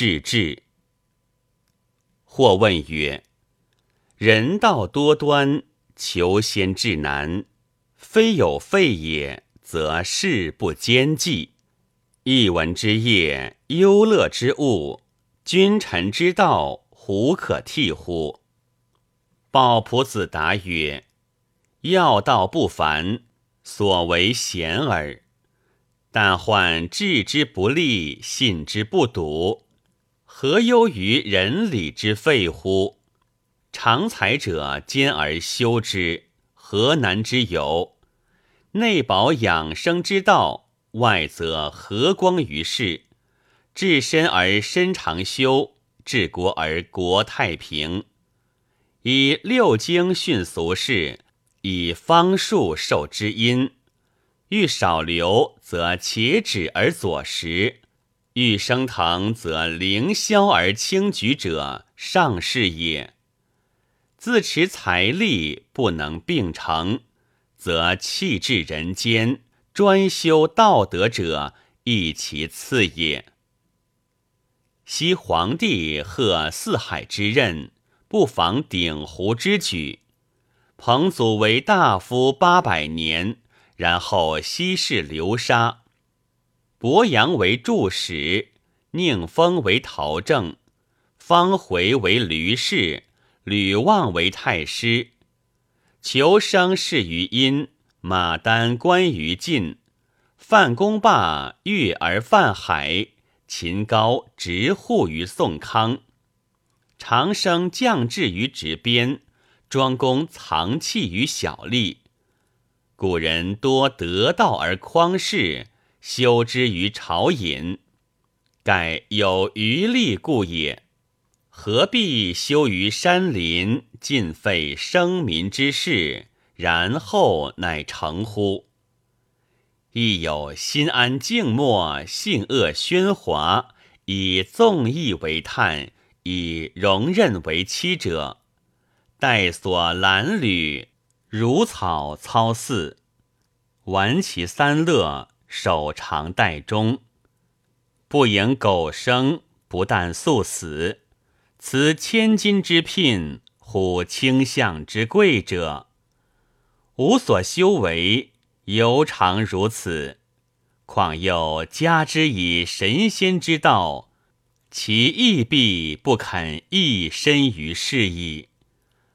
世志。或问曰：“人道多端，求仙至难，非有废也，则事不兼济。一文之业，忧乐之物，君臣之道，胡可替乎？”鲍仆子答曰：“要道不凡，所为贤耳。但患治之不利，信之不笃。”何忧于人理之废乎？常才者兼而修之，何难之有？内保养生之道，外则和光于世。治身而身长修，治国而国太平。以六经训俗事，以方术授之音。欲少流，则且止而左食。欲升腾，则凌霄而轻举者，上士也；自持财力不能并成，则弃置人间，专修道德者，亦其次也。昔皇帝贺四海之任，不妨鼎湖之举。彭祖为大夫八百年，然后西逝流沙。伯阳为柱史，宁封为陶正，方回为吕氏，吕望为太师。求生事于殷，马丹关于晋，范公霸越而范海，秦高执护于宋康，长生降至于直边，庄公藏器于小吏。古人多得道而匡世。修之于朝隐，盖有余力故也。何必修于山林，尽废生民之事，然后乃成乎？亦有心安静默，性恶喧哗，以纵意为叹，以容任为妻者，待所褴褛，如草操肆，玩其三乐。守常待终，不迎苟生，不但速死。此千金之聘，乎卿相之贵者，无所修为，犹常如此。况又加之以神仙之道，其亦必不肯一身于世矣。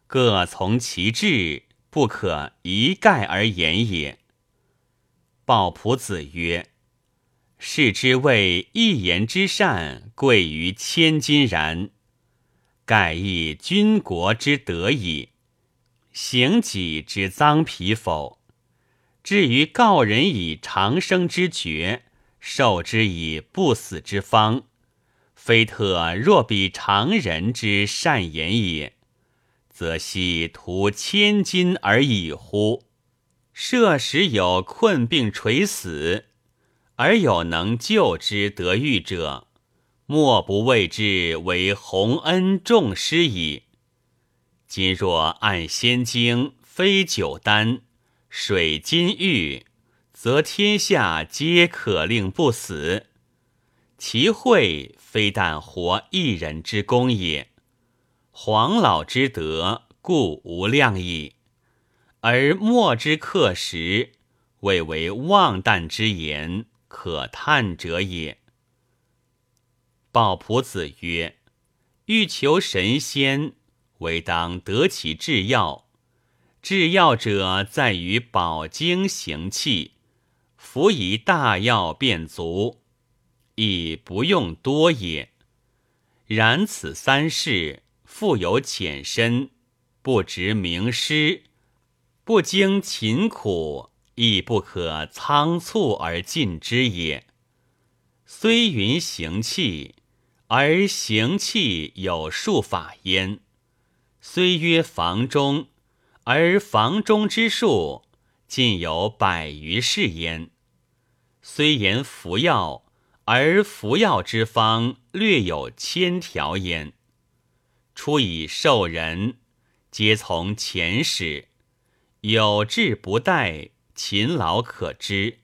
各从其志，不可一概而言也。鲍仆子曰：“士之谓一言之善，贵于千金然。盖亦君国之德矣。行己之脏皮否？至于告人以长生之诀，授之以不死之方，非特若比常人之善言也，则悉图千金而已乎？”设时有困病垂死，而有能救之得愈者，莫不谓之为洪恩重施矣。今若按仙经，非九丹、水金玉，则天下皆可令不死。其惠非但活一人之功也，黄老之德，故无量矣。而莫之克时，谓为妄诞之言，可叹者也。鲍朴子曰：“欲求神仙，唯当得其制药。制药者，在于保经行气，服以大药便足，亦不用多也。然此三事，富有浅深，不值名师。”不经勤苦，亦不可仓促而尽之也。虽云行气，而行气有数法焉；虽曰房中，而房中之术尽有百余事焉；虽言服药，而服药之方略有千条焉。出以授人，皆从前始。有志不怠，勤劳可知，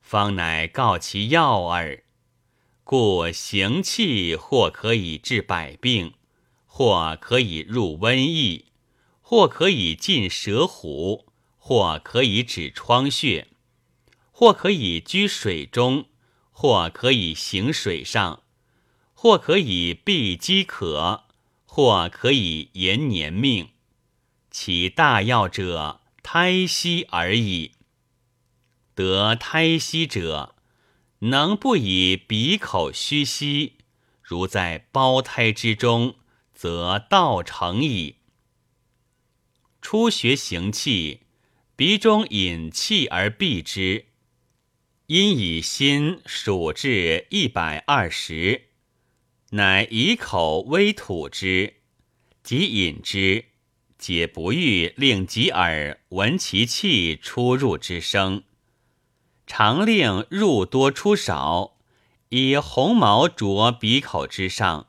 方乃告其要耳。故行气或可以治百病，或可以入瘟疫，或可以进蛇虎，或可以止疮血，或可以居水中，或可以行水上，或可以避饥渴，或可以延年命。其大要者，胎息而已。得胎息者，能不以鼻口虚息，如在胞胎之中，则道成矣。初学行气，鼻中引气而闭之，因以心数至一百二十，乃以口微吐之，即引之。解不欲令己耳闻其气出入之声，常令入多出少，以红毛着鼻口之上，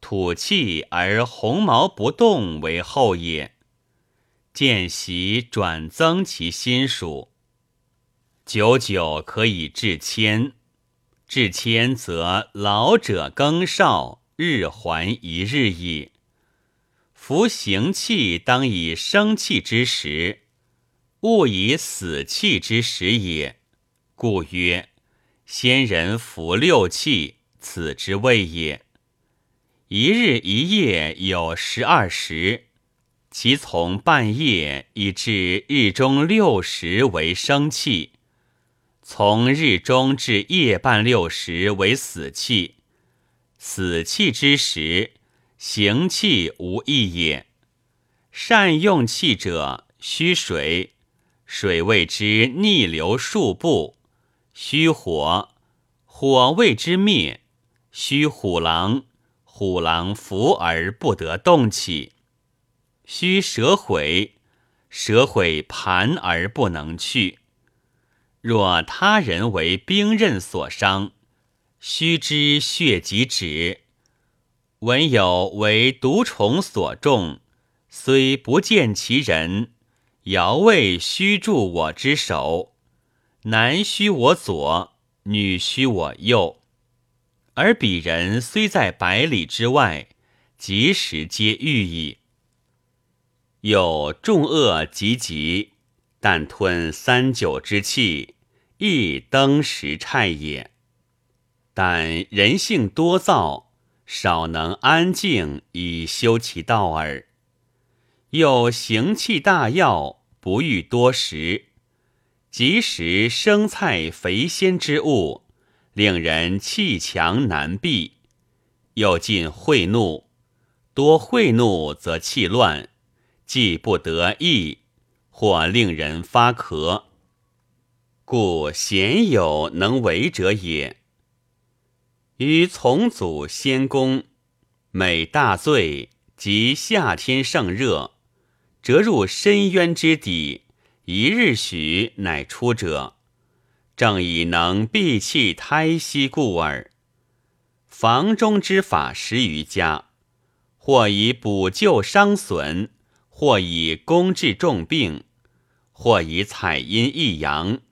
吐气而红毛不动为后也。见习转增其心数，久久可以至千。至千则老者更少，日还一日矣。夫行气当以生气之时，勿以死气之时也。故曰：先人服六气，此之谓也。一日一夜有十二时，其从半夜以至日中六时为生气，从日中至夜半六时为死气。死气之时。行气无益也。善用气者，虚水，水谓之逆流数步；虚火，火谓之灭；虚虎狼，虎狼伏而不得动起；虚蛇毁，蛇毁盘而不能去。若他人为兵刃所伤，须知血即止。文有为毒虫所中，虽不见其人，遥未须助我之手，男须我左，女须我右，而彼人虽在百里之外，及时皆遇矣。有众恶极极，但吞三九之气，亦登时差也。但人性多躁。少能安静以修其道耳。又行气大药，不欲多食，即食生菜肥鲜之物，令人气强难闭。又尽秽怒，多秽怒则气乱，既不得意，或令人发咳。故鲜有能为者也。于从祖先公，每大醉及夏天盛热，折入深渊之底，一日许乃出者，正以能闭气胎息故耳。房中之法十余家，或以补救伤损，或以攻治重病，或以采阴益阳，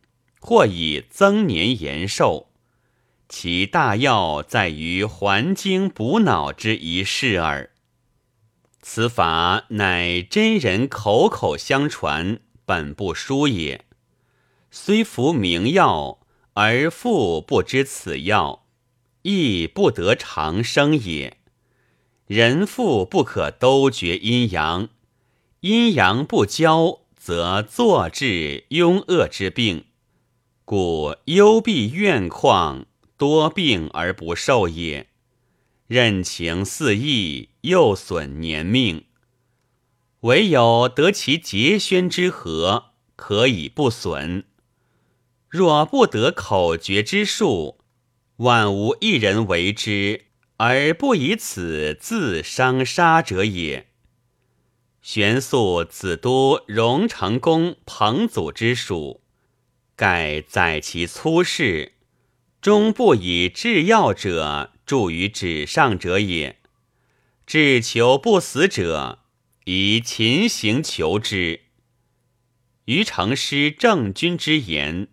或以增年延寿。其大要在于还精补脑之一事耳。此法乃真人口口相传，本不书也。虽服名药，而复不知此药，亦不得长生也。人复不可都绝阴阳，阴阳不交，则坐治庸恶之病，故幽闭怨旷。多病而不寿也，任情肆意，又损年命。唯有得其节宣之和，可以不损。若不得口诀之术，万无一人为之而不以此自伤杀者也。玄素子都荣成公彭祖之属，盖载其粗事。终不以制药者著于纸上者也。至求不死者，以勤行求之。余成师正君之言，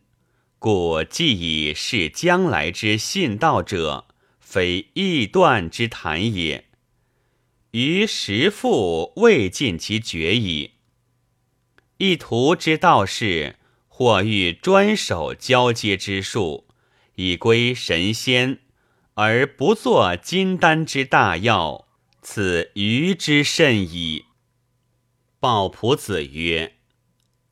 故既以是将来之信道者，非臆断之谈也。于时复未尽其决矣。一图之道士，或欲专守交接之术，以归神仙，而不作金丹之大药，此愚之甚矣。鲍朴子曰：“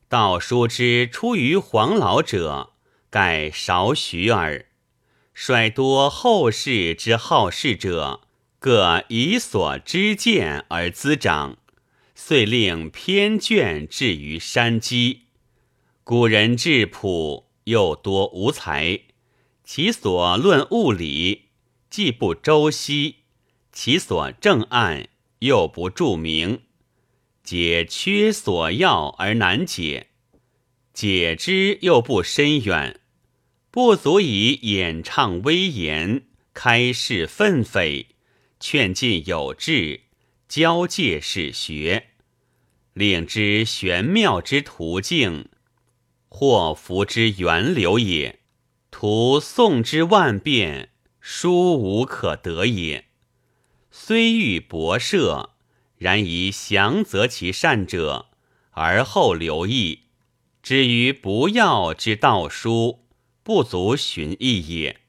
道书之出于黄老者，盖少许耳。率多后世之好事者，各以所知见而滋长。”遂令偏卷至于山积，古人质朴又多无才，其所论物理既不周悉，其所正案又不著名，解缺所要而难解，解之又不深远，不足以演唱威严，开示愤悱，劝进有志。交界是学，令之玄妙之途径，或福之源流也。图诵之万变，殊无可得也。虽欲博涉，然宜详择其善者，而后留意。至于不要之道书，不足寻意也。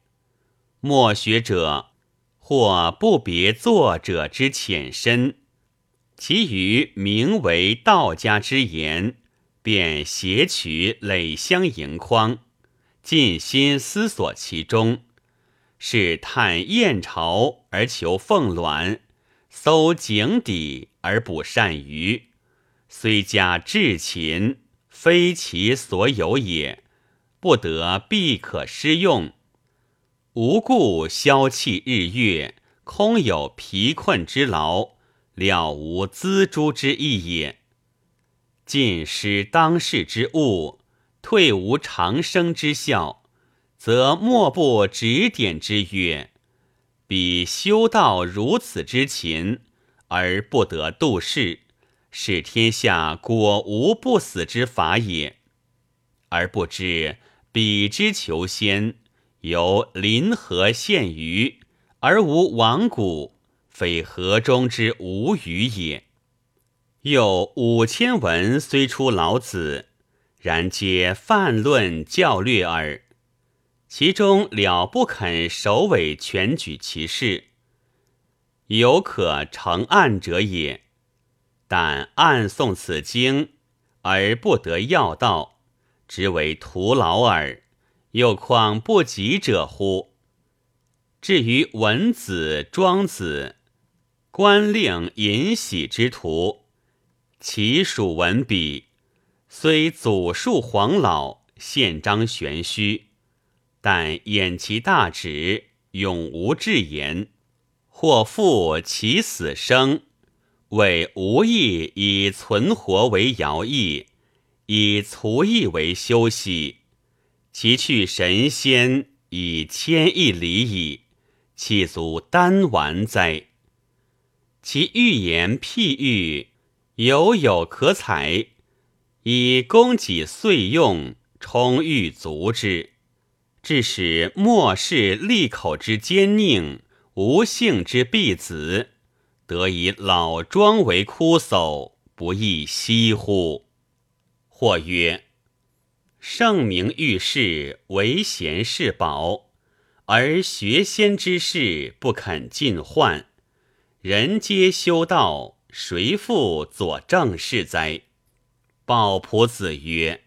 莫学者。或不别作者之浅深，其余名为道家之言，便携取累相盈筐，尽心思索其中，是探燕巢而求凤卵，搜井底而捕鳝鱼，虽加至勤，非其所有也，不得必可施用。无故消气日月，空有疲困之劳，了无锱铢之意也。尽失当世之物，退无长生之效，则莫不指点之曰：“彼修道如此之勤，而不得度世，使天下果无不死之法也。”而不知彼之求仙。由临河现鱼，而无亡骨，非河中之无鱼也。又五千文虽出老子，然皆泛论教略耳。其中了不肯首尾全举其事，有可成案者也。但暗诵此经而不得要道，只为徒劳耳。又况不及者乎？至于文子、庄子、官令、尹喜之徒，其属文笔，虽祖述黄老，宪章玄虚，但掩其大旨，永无至言。或复其死生，为无意以存活为徭役，以卒役为休息。其去神仙以千亿里矣，岂足单完哉？其寓言譬喻犹有可采，以供给岁用，充裕足之，致使末世利口之奸佞，无性之婢子，得以老庄为枯叟，不亦惜乎？或曰。圣明遇事唯贤是宝，而学仙之事不肯尽患。人皆修道，谁复佐正事哉？鲍仆子曰：“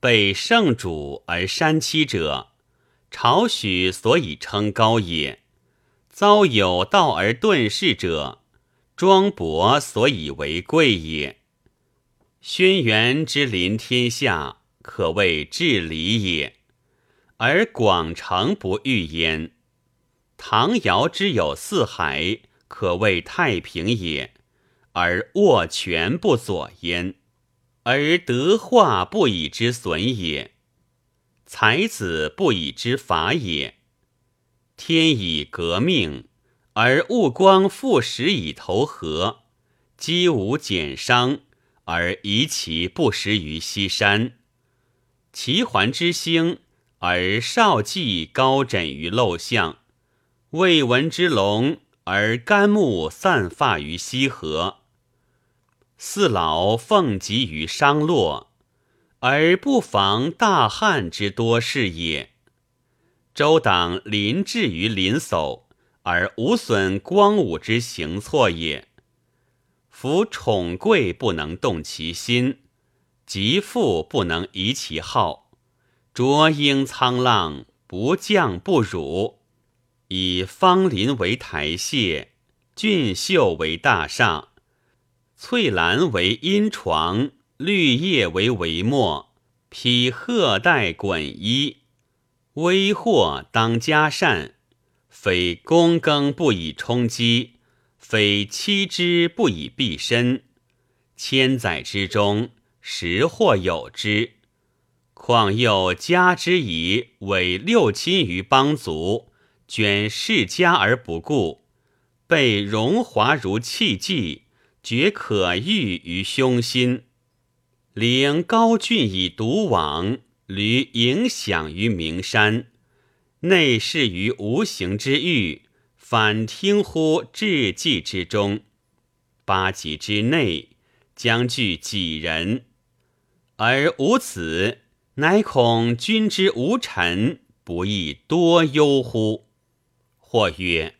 被圣主而山妻者，朝许所以称高也；遭有道而遁世者，庄伯所以为贵也。轩辕之临天下。”可谓治理也，而广成不遇焉；唐尧之有四海，可谓太平也，而握权不左焉；而德化不以之损也，才子不以之法也。天以革命，而物光复始以投河；积无减伤，而遗其不食于西山。齐桓之兴，而少稷高枕于陋巷；未闻之龙，而干木散发于西河；四老奉疾于商洛，而不妨大汉之多事也。周党临至于临叟，而无损光武之行错也。夫宠贵不能动其心，极富不能移其好。浊英沧浪，不降不辱。以芳林为台榭，俊秀为大厦，翠兰为阴床，绿叶为帷幕，披鹤带衮衣。微祸当加善，非躬耕不以充饥。非妻之不以蔽身，千载之中，时或有之。况又加之以委六亲于邦族，捐世家而不顾，被荣华如弃迹，绝可遇于胸心。领高峻以独往，履影响于名山，内视于无形之域。反听乎志计之中，八极之内将聚几人？而无此，乃恐君之无臣，不亦多忧乎？或曰：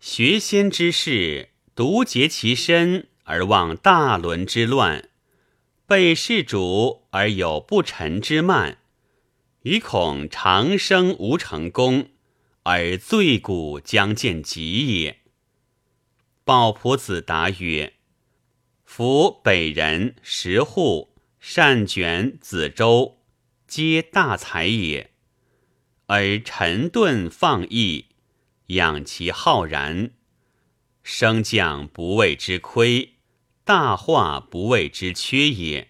学仙之士，独结其身而忘大伦之乱；被世主而有不臣之慢，余恐长生无成功。而罪古将见极也。鲍仆子答曰：“夫北人石户、善卷、子周，皆大才也。而沉顿放逸，养其浩然，升降不畏之亏，大化不谓之缺也。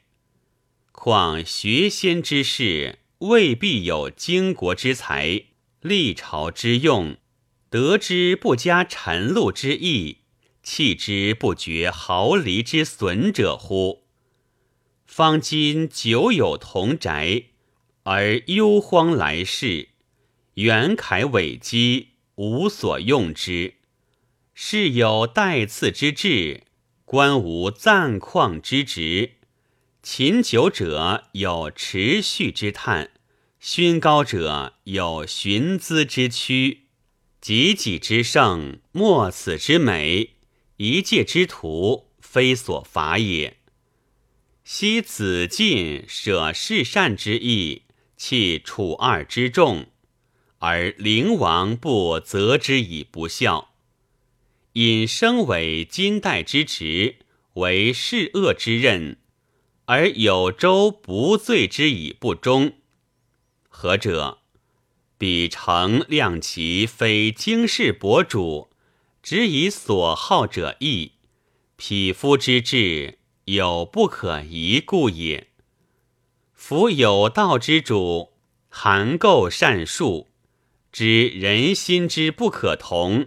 况学仙之士，未必有经国之才。”历朝之用，得之不加陈露之意，弃之不绝毫厘之损者乎？方今久有同宅，而忧荒来世，元凯伟基，无所用之。是有待赐之志，官无暂旷之职。勤久者有持续之叹。勋高者有寻资之躯，己己之盛，莫此之美；一介之徒，非所乏也。昔子晋舍世善之意，弃楚二之众，而灵王不责之以不孝；引生为金代之职，为世恶之任，而有周不罪之以不忠。何者？彼诚量其非经世博主，只以所好者义，匹夫之志有不可移故也。夫有道之主，含垢善术，知人心之不可同，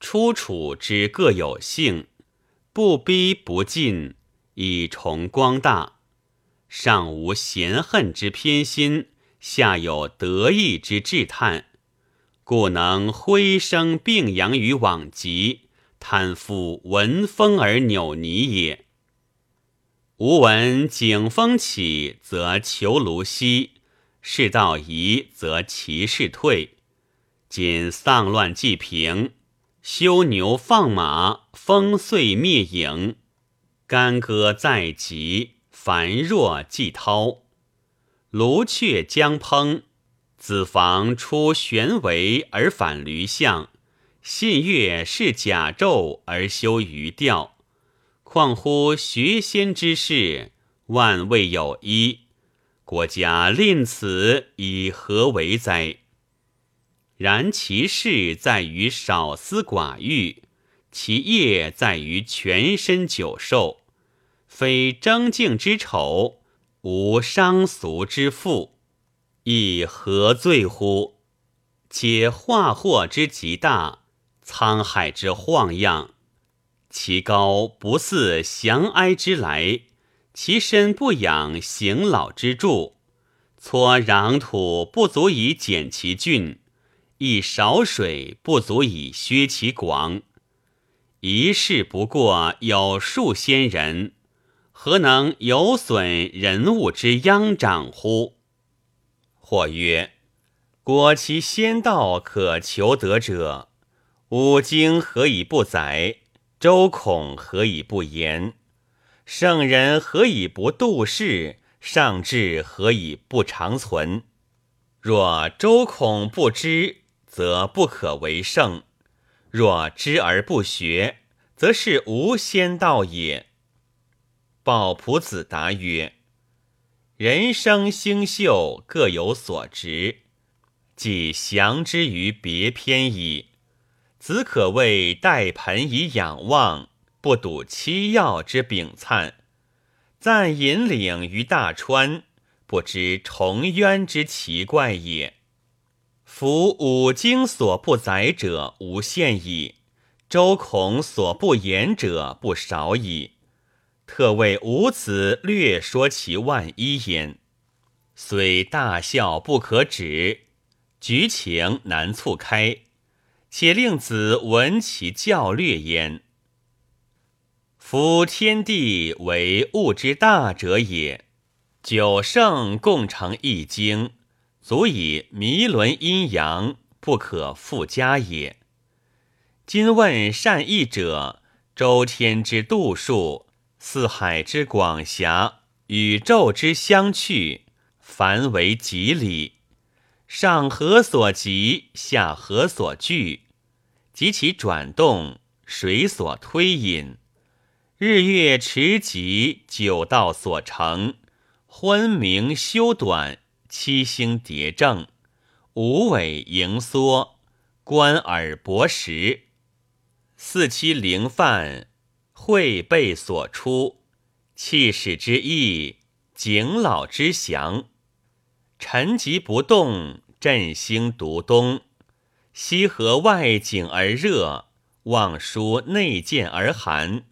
出处之各有性，不逼不进，以崇光大，上无嫌恨之偏心。下有得意之志叹，故能挥声并扬于往极，贪复闻风而扭泥也。吾闻景风起，则囚庐兮；世道移，则其事退。今丧乱既平，修牛放马，风岁灭影，干戈在即，繁若既涛。卢雀将烹，子房出玄为而反驴象；信月是甲胄而修鱼钓。况乎学仙之事，万未有一。国家吝此以何为哉？然其事在于少思寡欲，其业在于全身久寿，非争竞之丑。无伤俗之负，亦何罪乎？且化祸之极大，沧海之晃漾，其高不似降哀之来，其身不养行老之助。搓壤土不足以减其峻，一勺水不足以削其广。一事不过有数仙人，何能有损人物之殃长乎？或曰：果其仙道可求得者，五经何以不载？周孔何以不言？圣人何以不度世？上智何以不长存？若周孔不知，则不可为圣。若知而不学，则是无仙道也。鲍朴子答曰：“人生星宿各有所值，即降之于别篇矣。子可谓待盆以仰望，不睹七曜之炳灿；暂引领于大川，不知重渊之奇怪也。”夫五经所不载者无限矣，周孔所不言者不少矣。特为吾子略说其万一焉，虽大笑不可止，局情难促开，且令子闻其教略焉。夫天地为物之大者也，九圣共成一经。足以弥伦阴阳，不可复加也。今问善易者，周天之度数，四海之广狭，宇宙之相去，凡为吉理。上何所及，下何所据？及其转动，水所推引？日月驰疾，九道所成，昏明修短。七星叠正，五尾盈缩，观耳博识，四七灵犯，会背所出，气始之意，景老之祥。沉寂不动，振兴独东。西河外景而热，望舒内见而寒。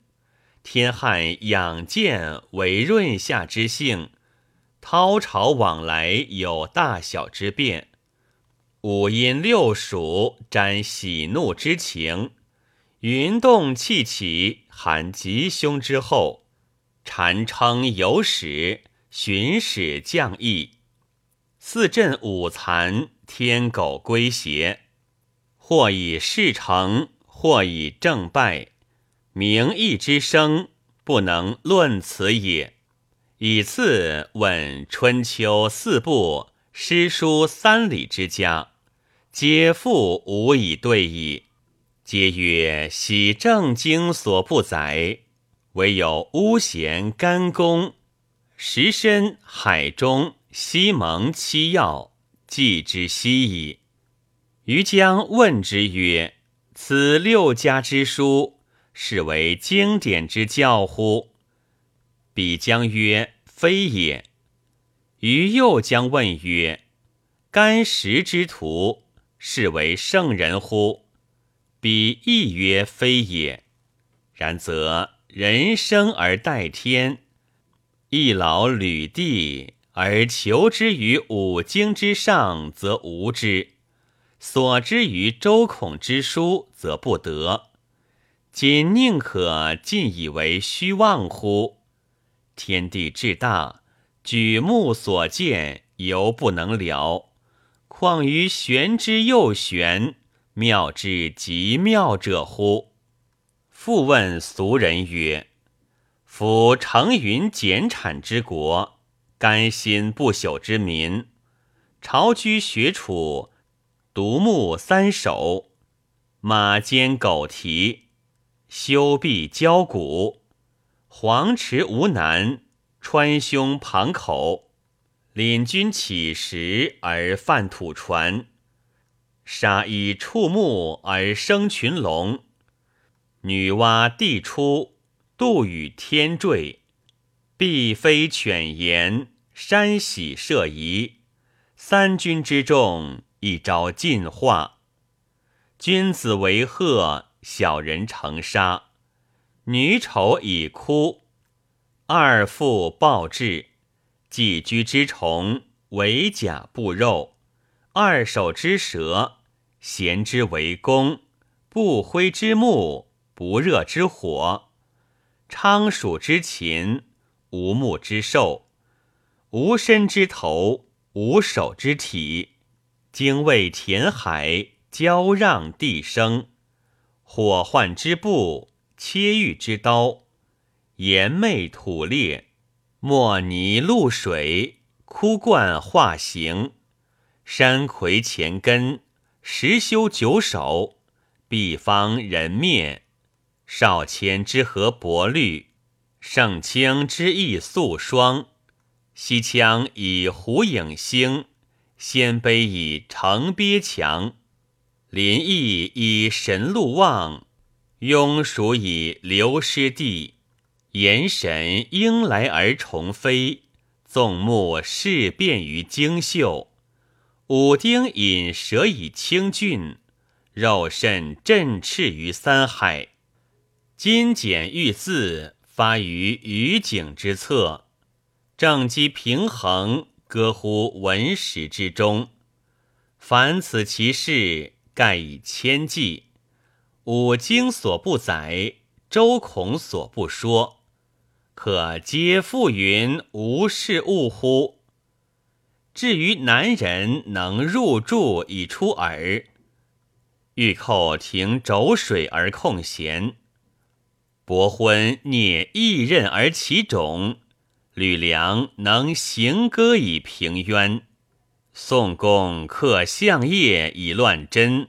天旱养见为润下之性。涛潮往来有大小之变，五阴六属沾喜怒之情，云动气起，含吉凶之后，蝉称有始，巡使降役，四镇五残，天狗归邪，或以事成，或以正败，名义之声，不能论此也。以次问春秋四部、诗书三礼之家，皆复无以对矣。皆曰：喜正经所不载，唯有巫咸、干公、石申、海中、西蒙七要，记之悉矣。余将问之曰：此六家之书，是为经典之教乎？彼将曰：“非也。”于又将问曰：“干石之徒，是为圣人乎？”彼亦曰：“非也。”然则人生而待天，一劳履地而求之于五经之上，则无之；所之于周孔之书，则不得。今宁可尽以为虚妄乎？天地至大，举目所见犹不能了，况于玄之又玄，妙之极妙者乎？复问俗人曰：“夫成云减产之国，甘心不朽之民，朝居学处，独木三首，马肩狗蹄，修壁交骨。”黄池无难，川芎旁口，领军起时而犯土船，杀以触目而生群龙，女娲地出，杜宇天坠，必飞犬言，山喜射夷，三军之众，一朝尽化。君子为鹤，小人成沙。女丑已哭，二父暴至，寄居之虫，为甲不肉；二手之蛇，咸之为弓，不灰之木，不热之火，昌鼠之禽，无目之兽，无身之头，无手之体，精卫填海，交让地生，火患之布，切玉之刀，盐魅土裂，墨泥露水，枯冠化形，山葵前根。石修九首，毕方人面；少谦之和薄绿，盛清之意素霜。西羌以胡影星，鲜卑以城鳖强，林毅以神鹿望，庸属以流失地。言神应来而重飞，纵目事变于荆绣。武丁引蛇以清峻，肉甚振翅于三海。金简玉字发于于景之侧，正机平衡，歌乎文史之中。凡此其事，盖以千计。五经所不载，周孔所不说，可皆复云无事物乎？至于男人能入柱以出耳，欲寇停轴水而控弦，伯昏聂异刃而起种，吕梁能行歌以平冤，宋公克相业以乱真，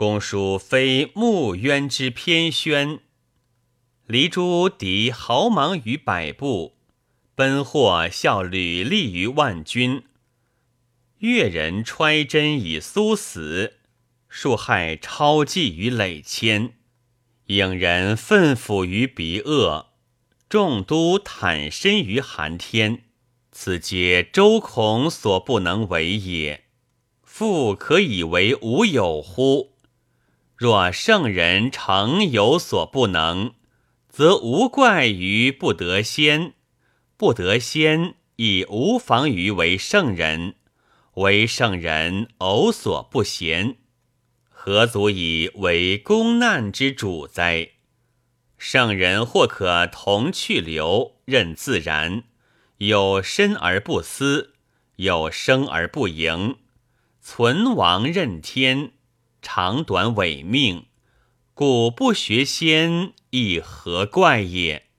公叔非穆渊之偏宣，黎诸敌豪芒于百步。奔获效履立于万军，越人揣针以苏死，数害超计于累千，影人奋抚于鼻恶，众都坦身于寒天。此皆周孔所不能为也。复可以为无有乎？若圣人诚有所不能，则无怪于不得先。不得先，亦无妨于为圣人；为圣人，偶所不贤，何足以为公难之主哉？圣人或可同去留，任自然；有身而不思，有生而不盈，存亡任天，长短伪命，古不学仙，亦何怪也？